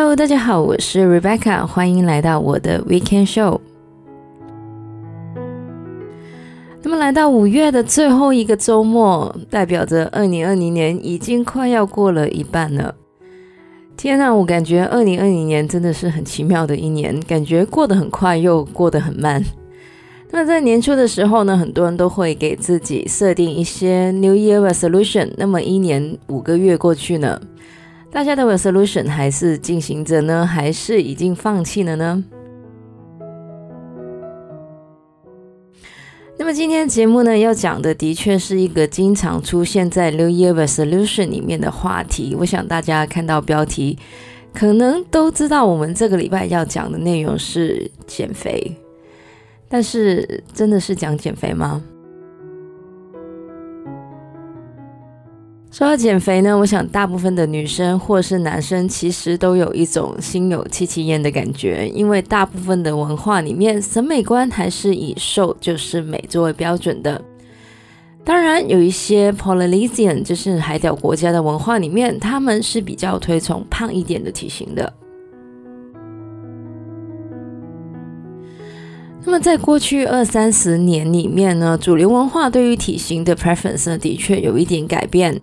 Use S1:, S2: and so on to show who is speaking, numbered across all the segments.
S1: Hello，大家好，我是 Rebecca，欢迎来到我的 Weekend Show。那么来到五月的最后一个周末，代表着二零二零年已经快要过了一半了。天呐，我感觉二零二零年真的是很奇妙的一年，感觉过得很快又过得很慢。那在年初的时候呢，很多人都会给自己设定一些 New Year Resolution。那么一年五个月过去呢，大家的 Resolution 还是进行着呢，还是已经放弃了呢？那么今天节目呢，要讲的的确是一个经常出现在 New Year Resolution 里面的话题。我想大家看到标题，可能都知道我们这个礼拜要讲的内容是减肥。但是真的是讲减肥吗？说到减肥呢，我想大部分的女生或是男生其实都有一种心有戚戚焉的感觉，因为大部分的文化里面，审美观还是以瘦就是美作为标准的。当然，有一些 Polynesian 就是海岛国家的文化里面，他们是比较推崇胖一点的体型的。那么，在过去二三十年里面呢，主流文化对于体型的 preference 呢，的确有一点改变。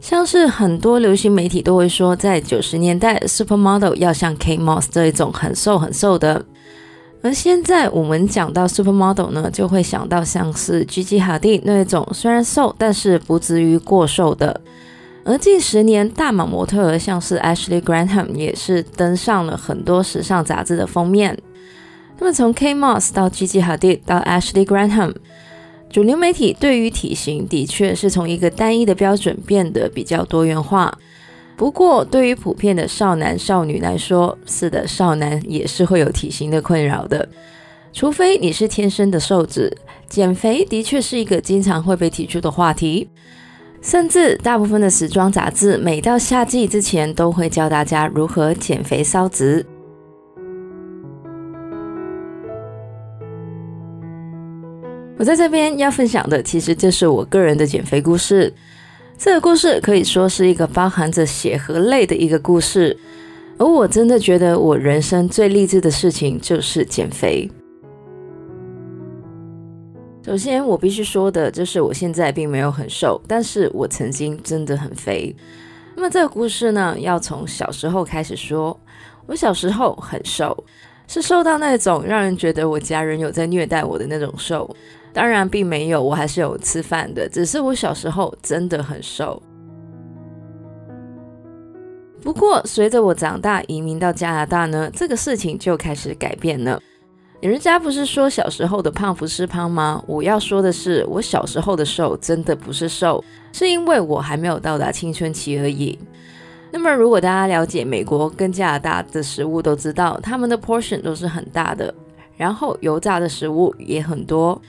S1: 像是很多流行媒体都会说，在九十年代，supermodel 要像 K Moss 这一种很瘦很瘦的。而现在我们讲到 supermodel 呢，就会想到像是 Gigi Hadid 那一种虽然瘦，但是不至于过瘦的。而近十年，大码模特像是 Ashley Graham 也是登上了很多时尚杂志的封面。那么从 K. Moss 到 Gigi Hadid 到 Ashley Graham，主流媒体对于体型的确是从一个单一的标准变得比较多元化。不过，对于普遍的少男少女来说，是的，少男也是会有体型的困扰的。除非你是天生的瘦子，减肥的确是一个经常会被提出的话题。甚至大部分的时装杂志每到夏季之前都会教大家如何减肥烧脂。我在这边要分享的，其实就是我个人的减肥故事。这个故事可以说是一个包含着血和泪的一个故事，而我真的觉得我人生最励志的事情就是减肥。首先，我必须说的就是我现在并没有很瘦，但是我曾经真的很肥。那么这个故事呢，要从小时候开始说。我小时候很瘦，是瘦到那种让人觉得我家人有在虐待我的那种瘦。当然并没有，我还是有吃饭的，只是我小时候真的很瘦。不过随着我长大移民到加拿大呢，这个事情就开始改变了。人家不是说小时候的胖不是胖吗？我要说的是，我小时候的瘦真的不是瘦，是因为我还没有到达青春期而已。那么如果大家了解美国跟加拿大的食物，都知道他们的 portion 都是很大的，然后油炸的食物也很多。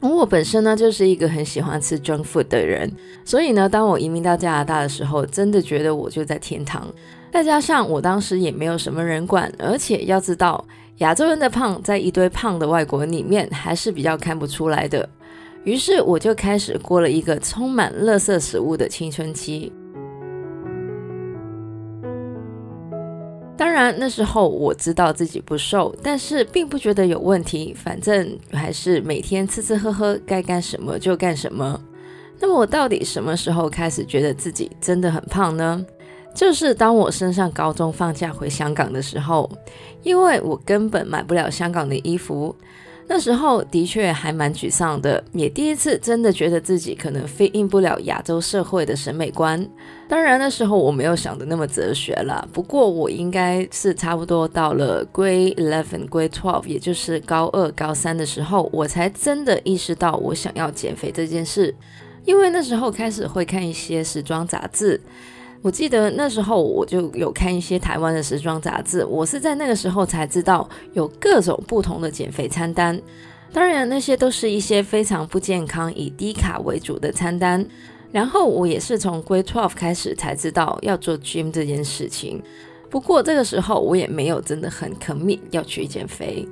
S1: 而我本身呢，就是一个很喜欢吃 junk food 的人，所以呢，当我移民到加拿大的时候，真的觉得我就在天堂。再加上我当时也没有什么人管，而且要知道，亚洲人的胖在一堆胖的外国人里面还是比较看不出来的。于是我就开始过了一个充满垃圾食物的青春期。当然，那时候我知道自己不瘦，但是并不觉得有问题。反正还是每天吃吃喝喝，该干什么就干什么。那么我到底什么时候开始觉得自己真的很胖呢？就是当我升上高中放假回香港的时候，因为我根本买不了香港的衣服。那时候的确还蛮沮丧的，也第一次真的觉得自己可能适应不了亚洲社会的审美观。当然那时候我没有想的那么哲学了，不过我应该是差不多到了 Grade Eleven、Grade Twelve，也就是高二、高三的时候，我才真的意识到我想要减肥这件事。因为那时候开始会看一些时装杂志。我记得那时候我就有看一些台湾的时装杂志，我是在那个时候才知道有各种不同的减肥餐单。当然，那些都是一些非常不健康、以低卡为主的餐单。然后我也是从 g r a Twelve 开始才知道要做 gym 这件事情。不过这个时候我也没有真的很 commit 要去减肥。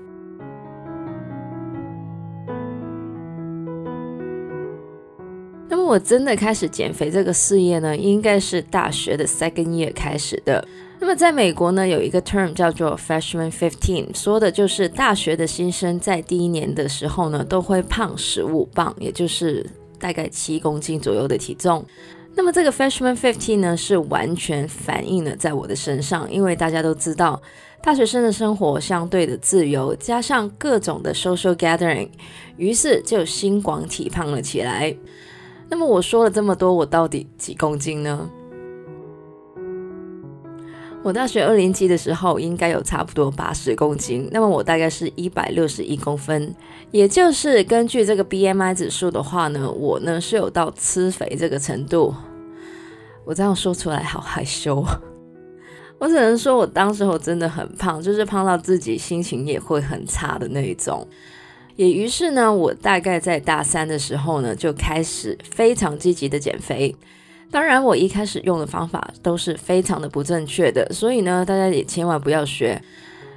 S1: 我真的开始减肥这个事业呢，应该是大学的 second year 开始的。那么在美国呢，有一个 term 叫做 freshman fifteen，说的就是大学的新生在第一年的时候呢，都会胖十五磅，也就是大概七公斤左右的体重。那么这个 freshman fifteen 呢，是完全反映了在我的身上，因为大家都知道，大学生的生活相对的自由，加上各种的 social gathering，于是就心广体胖了起来。那么我说了这么多，我到底几公斤呢？我大学二年级的时候应该有差不多八十公斤，那么我大概是一百六十一公分，也就是根据这个 BMI 指数的话呢，我呢是有到吃肥这个程度。我这样说出来好害羞，我只能说我当时候真的很胖，就是胖到自己心情也会很差的那一种。也于是呢，我大概在大三的时候呢，就开始非常积极的减肥。当然，我一开始用的方法都是非常的不正确的，所以呢，大家也千万不要学。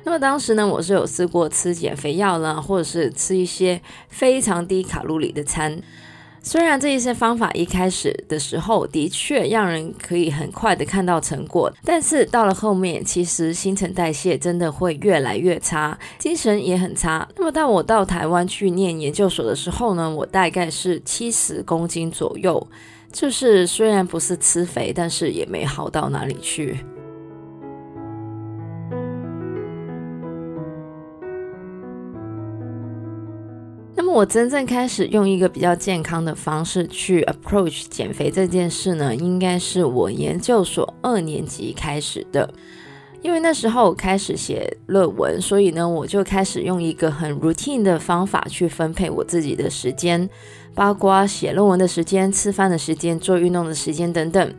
S1: 那么当时呢，我是有试过吃减肥药啦，或者是吃一些非常低卡路里的餐。虽然这一些方法一开始的时候的确让人可以很快的看到成果，但是到了后面，其实新陈代谢真的会越来越差，精神也很差。那么当我到台湾去念研究所的时候呢，我大概是七十公斤左右，就是虽然不是吃肥，但是也没好到哪里去。我真正开始用一个比较健康的方式去 approach 减肥这件事呢，应该是我研究所二年级开始的。因为那时候开始写论文，所以呢，我就开始用一个很 routine 的方法去分配我自己的时间，包括写论文的时间、吃饭的时间、做运动的时间等等。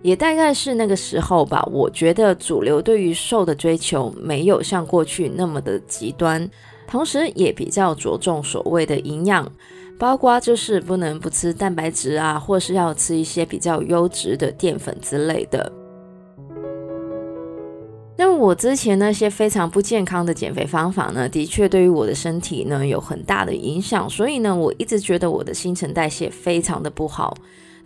S1: 也大概是那个时候吧，我觉得主流对于瘦的追求没有像过去那么的极端。同时也比较着重所谓的营养，包括就是不能不吃蛋白质啊，或是要吃一些比较优质的淀粉之类的。那我之前那些非常不健康的减肥方法呢，的确对于我的身体呢有很大的影响，所以呢，我一直觉得我的新陈代谢非常的不好。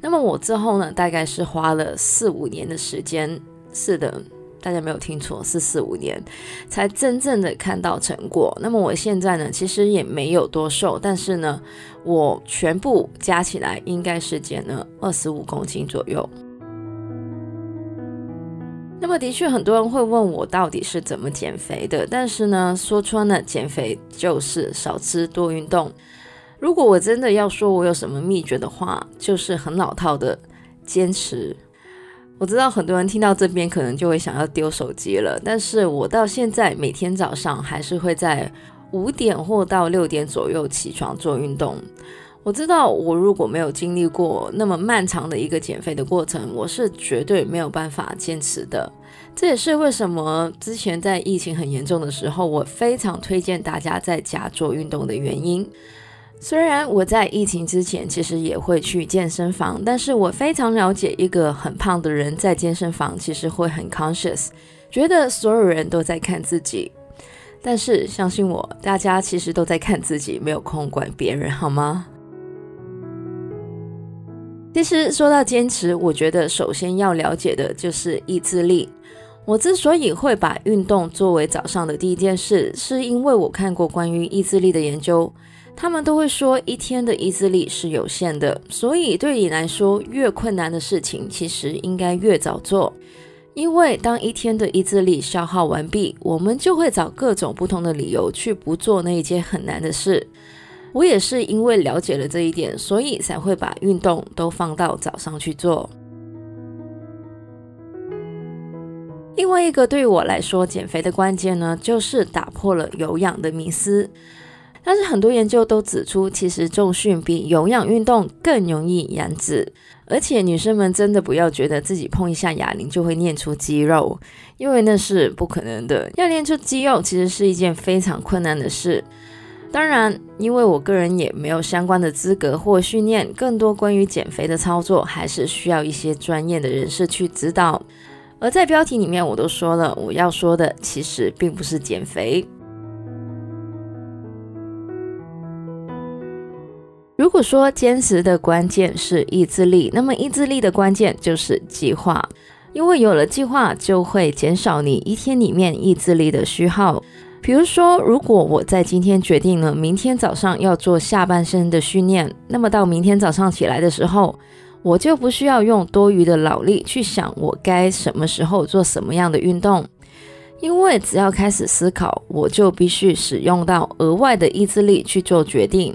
S1: 那么我之后呢，大概是花了四五年的时间，是的。大家没有听错，是四五年才真正的看到成果。那么我现在呢，其实也没有多瘦，但是呢，我全部加起来应该是减了二十五公斤左右。那么的确，很多人会问我到底是怎么减肥的，但是呢，说穿了，减肥就是少吃多运动。如果我真的要说我有什么秘诀的话，就是很老套的坚持。我知道很多人听到这边可能就会想要丢手机了，但是我到现在每天早上还是会在五点或到六点左右起床做运动。我知道我如果没有经历过那么漫长的一个减肥的过程，我是绝对没有办法坚持的。这也是为什么之前在疫情很严重的时候，我非常推荐大家在家做运动的原因。虽然我在疫情之前其实也会去健身房，但是我非常了解一个很胖的人在健身房其实会很 conscious，觉得所有人都在看自己。但是相信我，大家其实都在看自己，没有空管别人，好吗？其实说到坚持，我觉得首先要了解的就是意志力。我之所以会把运动作为早上的第一件事，是因为我看过关于意志力的研究。他们都会说，一天的意志力是有限的，所以对你来说，越困难的事情其实应该越早做，因为当一天的意志力消耗完毕，我们就会找各种不同的理由去不做那一件很难的事。我也是因为了解了这一点，所以才会把运动都放到早上去做。另外一个对我来说减肥的关键呢，就是打破了有氧的迷思。但是很多研究都指出，其实重训比有氧运动更容易燃脂，而且女生们真的不要觉得自己碰一下哑铃就会练出肌肉，因为那是不可能的。要练出肌肉其实是一件非常困难的事。当然，因为我个人也没有相关的资格或训练，更多关于减肥的操作还是需要一些专业的人士去指导。而在标题里面我都说了，我要说的其实并不是减肥。如果说坚持的关键是意志力，那么意志力的关键就是计划，因为有了计划，就会减少你一天里面意志力的虚耗。比如说，如果我在今天决定了明天早上要做下半身的训练，那么到明天早上起来的时候，我就不需要用多余的脑力去想我该什么时候做什么样的运动，因为只要开始思考，我就必须使用到额外的意志力去做决定。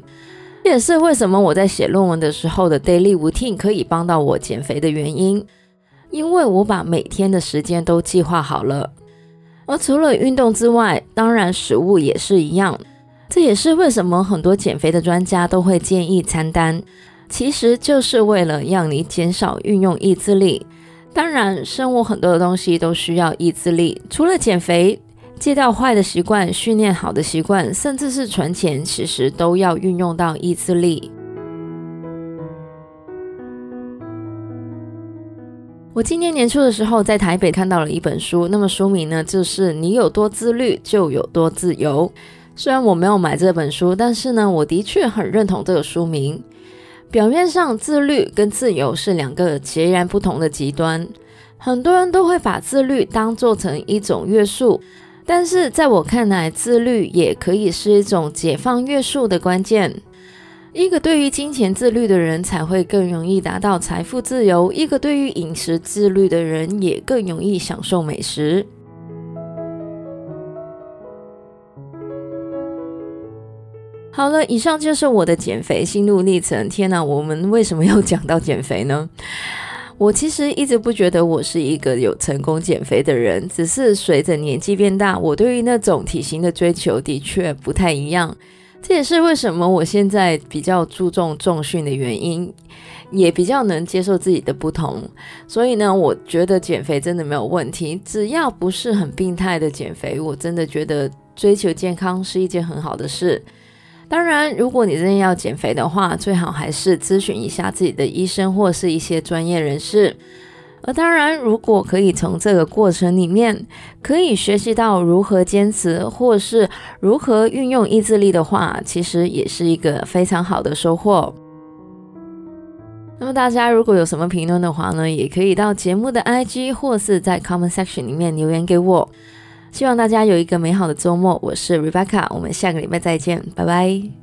S1: 这也是为什么我在写论文的时候的 daily routine 可以帮到我减肥的原因，因为我把每天的时间都计划好了。而除了运动之外，当然食物也是一样。这也是为什么很多减肥的专家都会建议餐单。其实就是为了让你减少运用意志力。当然，生活很多的东西都需要意志力。除了减肥、戒掉坏的习惯、训练好的习惯，甚至是存钱，其实都要运用到意志力。我今年年初的时候在台北看到了一本书，那么书名呢就是《你有多自律，就有多自由》。虽然我没有买这本书，但是呢，我的确很认同这个书名。表面上，自律跟自由是两个截然不同的极端。很多人都会把自律当做成一种约束，但是在我看来，自律也可以是一种解放约束的关键。一个对于金钱自律的人才会更容易达到财富自由，一个对于饮食自律的人也更容易享受美食。好了，以上就是我的减肥心路历程。天哪，我们为什么要讲到减肥呢？我其实一直不觉得我是一个有成功减肥的人，只是随着年纪变大，我对于那种体型的追求的确不太一样。这也是为什么我现在比较注重重训的原因，也比较能接受自己的不同。所以呢，我觉得减肥真的没有问题，只要不是很病态的减肥，我真的觉得追求健康是一件很好的事。当然，如果你真的要减肥的话，最好还是咨询一下自己的医生或是一些专业人士。而当然，如果可以从这个过程里面可以学习到如何坚持，或是如何运用意志力的话，其实也是一个非常好的收获。那么大家如果有什么评论的话呢，也可以到节目的 IG 或是在 comment section 里面留言给我。希望大家有一个美好的周末。我是 Rebecca，我们下个礼拜再见，拜拜。